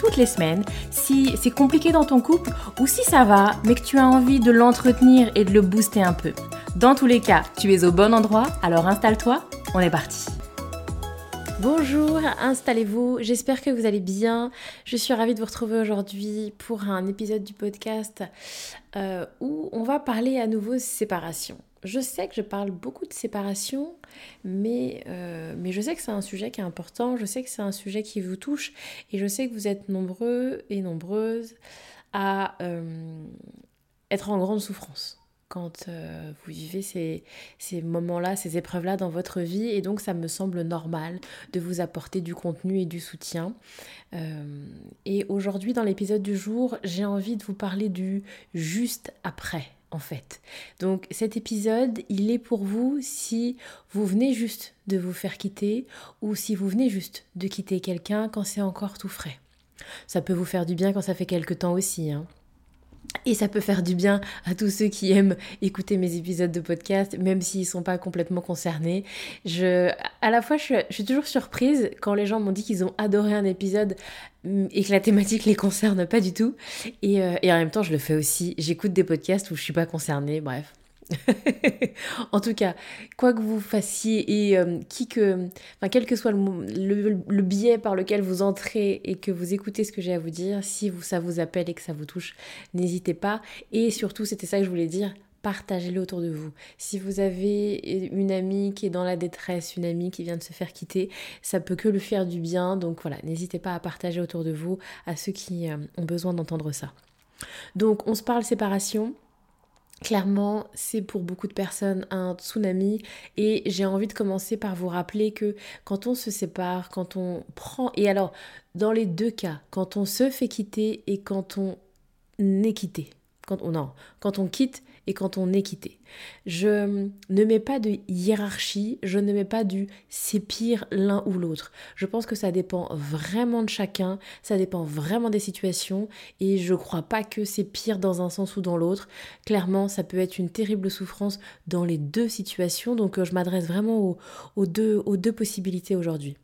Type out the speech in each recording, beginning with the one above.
toutes les semaines si c'est compliqué dans ton couple ou si ça va, mais que tu as envie de l'entretenir et de le booster un peu. Dans tous les cas, tu es au bon endroit, alors installe-toi, on est parti. Bonjour, installez-vous, j'espère que vous allez bien. Je suis ravie de vous retrouver aujourd'hui pour un épisode du podcast euh, où on va parler à nouveau séparation je sais que je parle beaucoup de séparation, mais, euh, mais je sais que c'est un sujet qui est important, je sais que c'est un sujet qui vous touche, et je sais que vous êtes nombreux et nombreuses à euh, être en grande souffrance quand euh, vous vivez ces, ces moments-là, ces épreuves-là dans votre vie, et donc ça me semble normal de vous apporter du contenu et du soutien. et aujourd'hui, dans l'épisode du jour, j'ai envie de vous parler du juste après en fait. Donc cet épisode, il est pour vous si vous venez juste de vous faire quitter ou si vous venez juste de quitter quelqu'un quand c'est encore tout frais. Ça peut vous faire du bien quand ça fait quelque temps aussi. Hein. Et ça peut faire du bien à tous ceux qui aiment écouter mes épisodes de podcast, même s'ils ne sont pas complètement concernés. Je, à la fois, je suis, toujours surprise quand les gens m'ont dit qu'ils ont adoré un épisode mm, et que la thématique les concerne pas du tout. Et, euh, et en même temps, je le fais aussi. J'écoute des podcasts où je suis pas concernée, bref. en tout cas, quoi que vous fassiez et euh, qui que, quel que soit le, le, biais par lequel vous entrez et que vous écoutez ce que j'ai à vous dire, si vous, ça vous appelle et que ça vous touche, n'hésitez pas. Et surtout, c'était ça que je voulais dire, partagez-le autour de vous. Si vous avez une amie qui est dans la détresse, une amie qui vient de se faire quitter, ça peut que lui faire du bien. Donc voilà, n'hésitez pas à partager autour de vous à ceux qui euh, ont besoin d'entendre ça. Donc on se parle séparation. Clairement, c'est pour beaucoup de personnes un tsunami et j'ai envie de commencer par vous rappeler que quand on se sépare, quand on prend, et alors dans les deux cas, quand on se fait quitter et quand on est quitté, quand on, non, quand on quitte quand on est quitté. Je ne mets pas de hiérarchie, je ne mets pas du c'est pire l'un ou l'autre. Je pense que ça dépend vraiment de chacun, ça dépend vraiment des situations et je crois pas que c'est pire dans un sens ou dans l'autre. Clairement, ça peut être une terrible souffrance dans les deux situations, donc euh, je m'adresse vraiment aux, deux, aux deux possibilités aujourd'hui.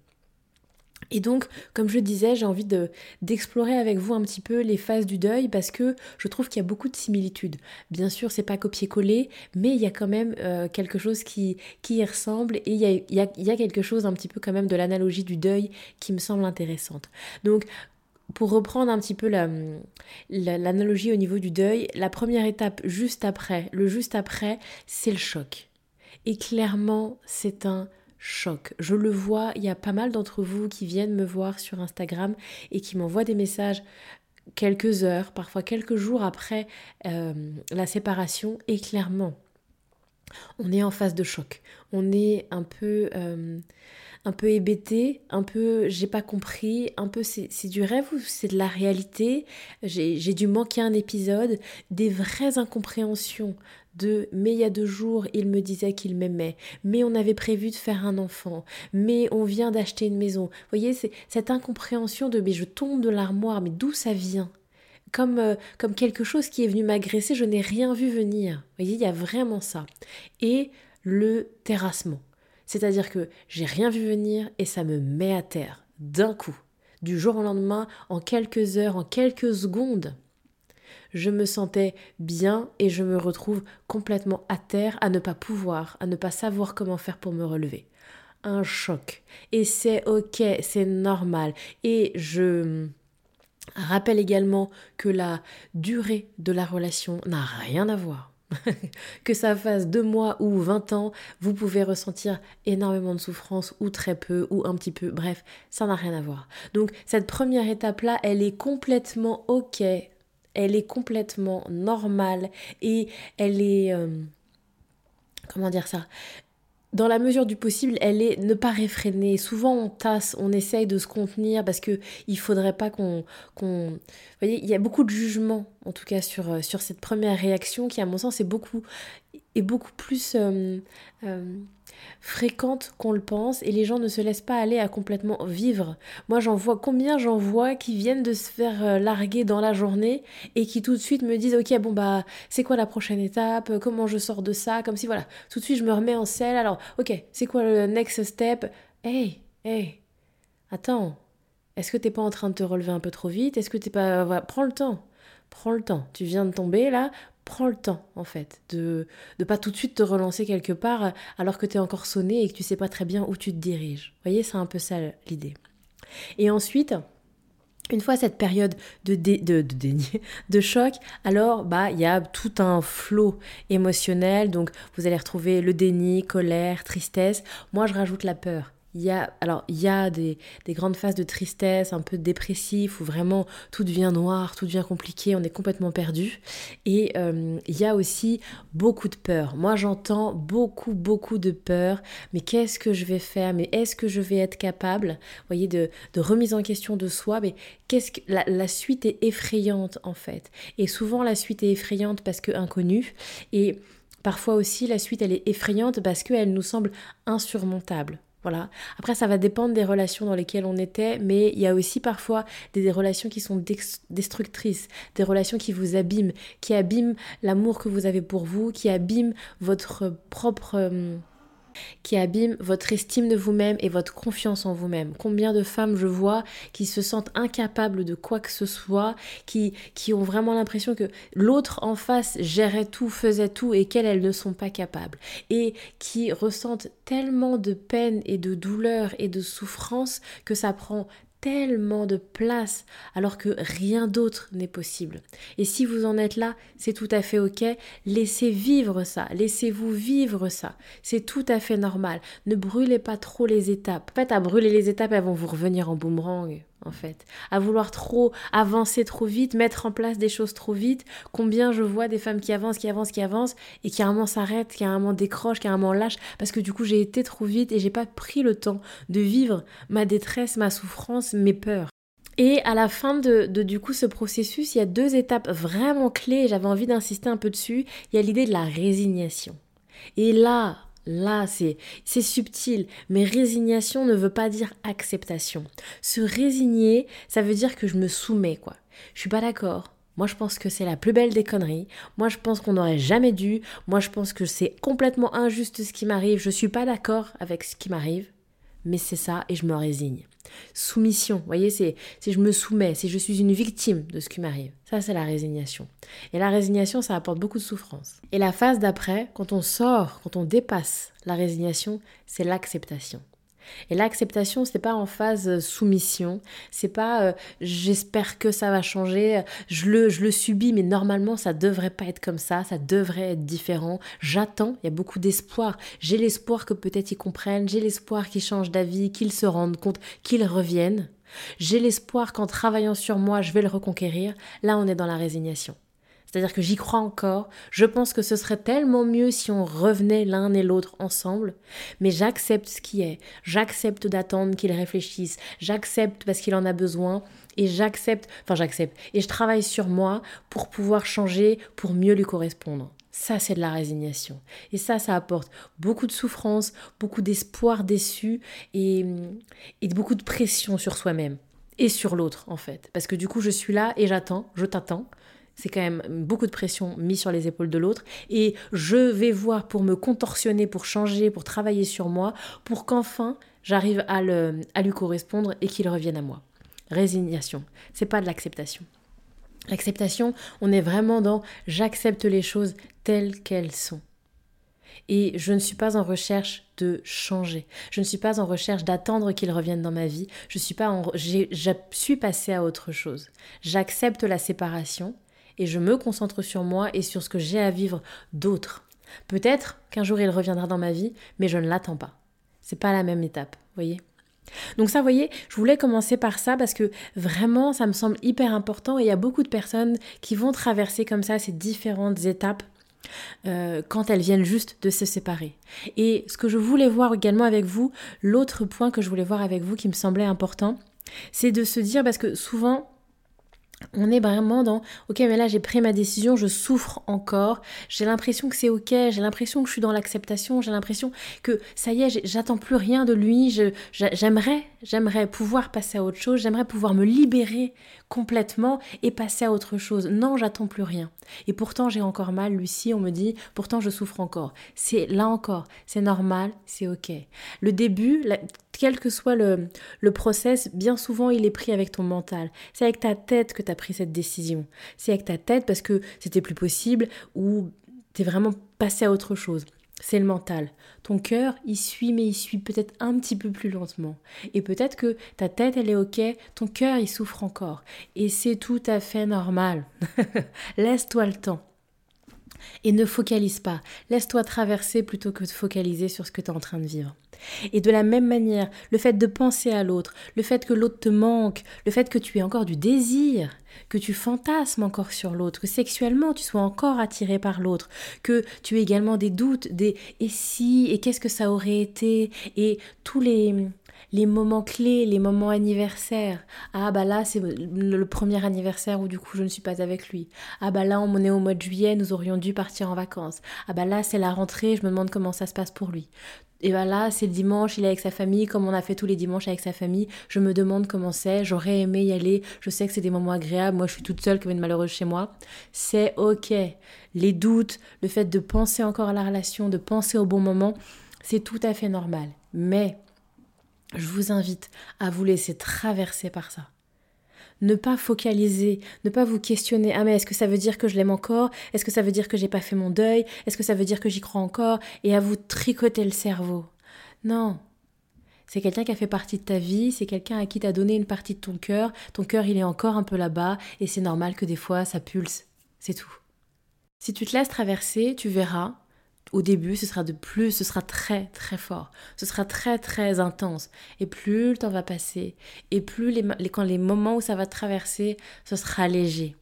Et donc, comme je disais, j'ai envie de, d'explorer avec vous un petit peu les phases du deuil parce que je trouve qu'il y a beaucoup de similitudes. Bien sûr, c'est pas copier-coller, mais il y a quand même euh, quelque chose qui, qui y ressemble et il y a, y a, quelque chose un petit peu quand même de l'analogie du deuil qui me semble intéressante. Donc, pour reprendre un petit peu l'analogie au niveau du deuil, la première étape juste après, le juste après, c'est le choc. Et clairement, c'est un choc. Je le vois, il y a pas mal d'entre vous qui viennent me voir sur Instagram et qui m'envoient des messages quelques heures, parfois quelques jours après euh, la séparation et clairement, on est en phase de choc. On est un peu... Euh, un peu hébété, un peu j'ai pas compris, un peu c'est du rêve ou c'est de la réalité, j'ai dû manquer un épisode, des vraies incompréhensions de mais il y a deux jours il me disait qu'il m'aimait, mais on avait prévu de faire un enfant, mais on vient d'acheter une maison. Vous voyez, c'est cette incompréhension de mais je tombe de l'armoire, mais d'où ça vient? Comme, euh, comme quelque chose qui est venu m'agresser, je n'ai rien vu venir. Vous voyez, il y a vraiment ça. Et le terrassement. C'est-à-dire que j'ai rien vu venir et ça me met à terre d'un coup, du jour au lendemain, en quelques heures, en quelques secondes. Je me sentais bien et je me retrouve complètement à terre, à ne pas pouvoir, à ne pas savoir comment faire pour me relever. Un choc. Et c'est ok, c'est normal. Et je rappelle également que la durée de la relation n'a rien à voir que ça fasse deux mois ou vingt ans, vous pouvez ressentir énormément de souffrance ou très peu ou un petit peu. Bref, ça n'a rien à voir. Donc cette première étape-là, elle est complètement ok. Elle est complètement normale et elle est... Euh, comment dire ça? Dans la mesure du possible, elle est ne pas réfréner. Souvent, on tasse, on essaye de se contenir parce que il faudrait pas qu'on, vous voyez, il y a beaucoup de jugement, en tout cas sur euh, sur cette première réaction qui, à mon sens, est beaucoup est beaucoup plus euh, euh, fréquente qu'on le pense et les gens ne se laissent pas aller à complètement vivre. Moi j'en vois combien j'en vois qui viennent de se faire euh, larguer dans la journée et qui tout de suite me disent ok bon bah c'est quoi la prochaine étape, comment je sors de ça, comme si voilà, tout de suite je me remets en selle, alors ok c'est quoi le next step? Hey, hey, attends, est-ce que t'es pas en train de te relever un peu trop vite? Est-ce que t'es pas... prends le temps. Prends le temps. Tu viens de tomber là, prends le temps en fait de ne pas tout de suite te relancer quelque part alors que tu es encore sonné et que tu sais pas très bien où tu te diriges. Vous voyez, c'est un peu ça l'idée. Et ensuite, une fois cette période de, de, déni, de choc, alors bah il y a tout un flot émotionnel. Donc vous allez retrouver le déni, colère, tristesse. Moi je rajoute la peur. Il y a, alors, il y a des, grandes phases de tristesse, un peu dépressif, où vraiment tout devient noir, tout devient compliqué, on est complètement perdu. Et euh, il y a aussi beaucoup de peur. Moi, j'entends beaucoup, beaucoup de peur. Mais qu'est-ce que je vais faire? Mais est-ce que je vais être capable, vous voyez, de, remise en question de soi Mais qu'est-ce que la, suite est effrayante en fait. Et souvent, la suite est effrayante parce que inconnue. Et Parfois aussi, la suite, elle est effrayante parce qu'elle nous semble insurmontable. Voilà. Après, ça va dépendre des relations dans lesquelles on était, mais il y a aussi parfois des, relations qui sont destructrices, des relations qui vous abîment, qui abîment l'amour que vous avez pour vous, qui abîment votre propre... Euh, qui abîme votre estime de vous-même et votre confiance en vous-même. Combien de femmes je vois qui se sentent incapables de quoi que ce soit, qui, qui ont vraiment l'impression que l'autre en face gérait tout, faisait tout et qu'elles, elles ne sont pas capables. Et qui ressentent tellement de peine et de douleur et de souffrance que ça prend tellement de place alors que rien d'autre n'est possible. Et si vous en êtes là, c'est tout à fait ok. Laissez vivre ça, laissez-vous vivre ça. C'est tout à fait normal. Ne brûlez pas trop les étapes. En fait, à brûler les étapes, elles vont vous revenir en boomerang en fait. À vouloir trop avancer trop vite, mettre en place des choses trop vite. Combien je vois des femmes qui avancent, qui avancent, qui avancent, et qui à un moment s'arrêtent, qui à un moment décrochent, qui à un moment lâchent, parce que du coup j'ai été trop vite et j'ai pas pris le temps de vivre ma détresse, ma souffrance, mes peurs. Et à la fin de, de, du coup ce processus, il y a deux étapes vraiment clés, j'avais envie d'insister un peu dessus. Il y a l'idée de la résignation. Et là, Là, c'est subtil, mais résignation ne veut pas dire acceptation. Se résigner, ça veut dire que je me soumets, quoi. Je suis pas d'accord. Moi, je pense que c'est la plus belle des conneries. Moi, je pense qu'on n'aurait jamais dû. Moi, je pense que c'est complètement injuste ce qui m'arrive. Je suis pas d'accord avec ce qui m'arrive mais c'est ça et je me résigne. Soumission, vous voyez, c'est je me soumets, si je suis une victime de ce qui m'arrive. Ça, c'est la résignation. Et la résignation, ça apporte beaucoup de souffrance. Et la phase d'après, quand on sort, quand on dépasse la résignation, c'est l'acceptation. Et l'acceptation, c'est pas en phase euh, soumission, c'est pas euh, j'espère que ça va changer, je le, je le subis, mais normalement ça devrait pas être comme ça, ça devrait être différent. J'attends, il y a beaucoup d'espoir. J'ai l'espoir que peut-être ils comprennent, j'ai l'espoir qu'ils changent d'avis, qu'ils se rendent compte, qu'ils reviennent. J'ai l'espoir qu'en travaillant sur moi, je vais le reconquérir. Là, on est dans la résignation. C'est-à-dire que j'y crois encore. Je pense que ce serait tellement mieux si on revenait l'un et l'autre ensemble. Mais j'accepte ce qui est. J'accepte d'attendre qu'il réfléchisse. J'accepte parce qu'il en a besoin. Et j'accepte, enfin j'accepte. Et je travaille sur moi pour pouvoir changer, pour mieux lui correspondre. Ça, c'est de la résignation. Et ça, ça apporte beaucoup de souffrance, beaucoup d'espoir déçu et, et beaucoup de pression sur soi-même et sur l'autre, en fait. Parce que du coup, je suis là et j'attends, je t'attends c'est quand même beaucoup de pression mise sur les épaules de l'autre. Et je vais voir pour me contorsionner, pour changer, pour travailler sur moi, pour qu'enfin j'arrive à, à lui correspondre et qu'il revienne à moi. Résignation, c'est pas de l'acceptation. L'acceptation, on est vraiment dans j'accepte les choses telles qu'elles sont. Et je ne suis pas en recherche de changer. Je ne suis pas en recherche d'attendre qu'il revienne dans ma vie. Je suis pas en, je suis passée à autre chose. J'accepte la séparation et je me concentre sur moi et sur ce que j'ai à vivre d'autres. Peut-être qu'un jour il reviendra dans ma vie, mais je ne l'attends pas. C'est pas la même étape, voyez donc ça, voyez, je voulais commencer par ça parce que vraiment, ça me semble hyper important et il y a beaucoup de personnes qui vont traverser comme ça ces différentes étapes euh, quand elles viennent juste de se séparer. Et ce que je voulais voir également avec vous, l'autre point que je voulais voir avec vous qui me semblait important, c'est de se dire, parce que souvent, on est vraiment dans ok mais là j'ai pris ma décision, je souffre encore, j'ai l'impression que c'est ok, j'ai l'impression que je suis dans l'acceptation, j'ai l'impression que ça y est, j'attends plus rien de lui, j'aimerais, j'aimerais pouvoir passer à autre chose, j'aimerais pouvoir me libérer complètement et passer à autre chose. Non, j'attends plus rien. Et pourtant j'ai encore mal, Lucie, on me dit, pourtant je souffre encore. C'est là encore, c'est normal, c'est ok. Le début, quel que soit le, le process, bien souvent il est pris avec ton mental. C'est avec ta tête que tu as pris cette décision. C'est avec ta tête parce que c'était plus possible ou tu es vraiment passé à autre chose. C'est le mental. Ton cœur, il suit, mais il suit peut-être un petit peu plus lentement. Et peut-être que ta tête, elle est OK, ton cœur, il souffre encore. Et c'est tout à fait normal. Laisse-toi le temps. Et ne focalise pas. Laisse-toi traverser plutôt que de focaliser sur ce que tu es en train de vivre. Et de la même manière, le fait de penser à l'autre, le fait que l'autre te manque, le fait que tu aies encore du désir, que tu fantasmes encore sur l'autre, que sexuellement tu sois encore attiré par l'autre, que tu aies également des doutes, des et si, et qu'est-ce que ça aurait été, et tous les, les moments clés, les moments anniversaires. Ah bah là c'est le premier anniversaire où du coup je ne suis pas avec lui. Ah bah là on est au mois de juillet, nous aurions dû partir en vacances. Ah bah là c'est la rentrée, je me demande comment ça se passe pour lui. Et bah là c'est le dimanche, il est avec sa famille, comme on a fait tous les dimanches avec sa famille, je me demande comment c'est, j'aurais aimé y aller, je sais que c'est des moments agréables, moi je suis toute seule comme une malheureuse chez moi. C'est ok. Les doutes, le fait de penser encore à la relation, de penser au bon moment, c'est tout à fait normal. Mais je vous invite à vous laisser traverser par ça. Ne pas focaliser, ne pas vous questionner. Ah mais est-ce que ça veut dire que je l'aime encore? Est-ce que ça veut dire que j'ai pas fait mon deuil? Est-ce que ça veut dire que j'y crois encore? Et à vous tricoter le cerveau. Non. C'est quelqu'un qui a fait partie de ta vie, c'est quelqu'un à qui t'as donné une partie de ton cœur. Ton cœur, il est encore un peu là-bas et c'est normal que des fois ça pulse. C'est tout. Si tu te laisses traverser, tu verras, au début, ce sera de plus, ce sera très très fort, ce sera très très intense. Et plus le temps va passer, et plus les, quand les moments où ça va traverser, ce sera léger.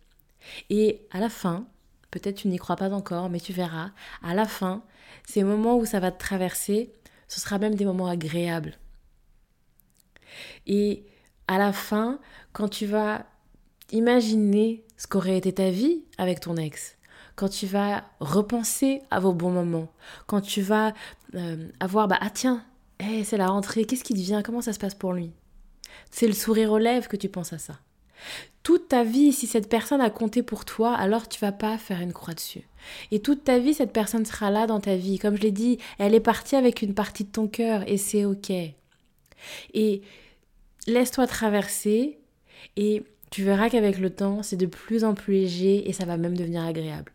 Et à la fin, peut-être tu n'y crois pas encore, mais tu verras, à la fin, ces moments où ça va traverser, ce sera même des moments agréables. Et à la fin, quand tu vas imaginer ce qu'aurait été ta vie avec ton ex, quand tu vas repenser à vos bons moments, quand tu vas euh, avoir, bah, ah tiens, hey, c'est la rentrée, qu'est-ce qui devient, comment ça se passe pour lui? C'est le sourire aux lèvres que tu penses à ça. Toute ta vie, si cette personne a compté pour toi, alors tu vas pas faire une croix dessus. Et toute ta vie, cette personne sera là dans ta vie. Comme je l'ai dit, elle est partie avec une partie de ton cœur et c'est ok. Et laisse-toi traverser et tu verras qu'avec le temps, c'est de plus en plus léger et ça va même devenir agréable.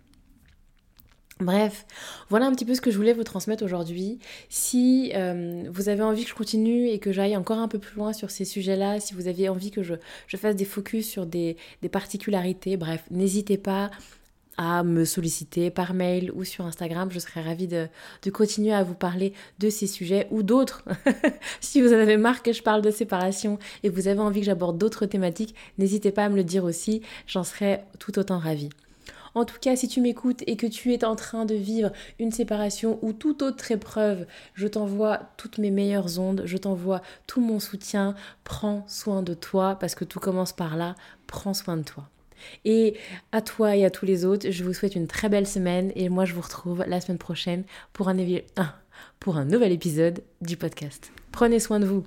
Bref, voilà un petit peu ce que je voulais vous transmettre aujourd'hui. Si euh, vous avez envie que je continue et que j'aille encore un peu plus loin sur ces sujets-là, si vous avez envie que je, fasse des focus sur des, particularités, bref, n'hésitez pas à me solliciter par mail ou sur Instagram. Je serais ravie de, de continuer à vous parler de ces sujets ou d'autres. si vous en avez marre que je parle de séparation et que vous avez envie que j'aborde d'autres thématiques, n'hésitez pas à me le dire aussi. J'en serais tout autant ravie. En tout cas, si tu m'écoutes et que tu es en train de vivre une séparation ou toute autre épreuve, je t'envoie toutes mes meilleures ondes, je t'envoie tout mon soutien. Prends soin de toi parce que tout commence par là. Prends soin de toi. Et à toi et à tous les autres, je vous souhaite une très belle semaine et moi je vous retrouve la semaine prochaine pour un, nouvel épisode du podcast. Prenez soin de vous.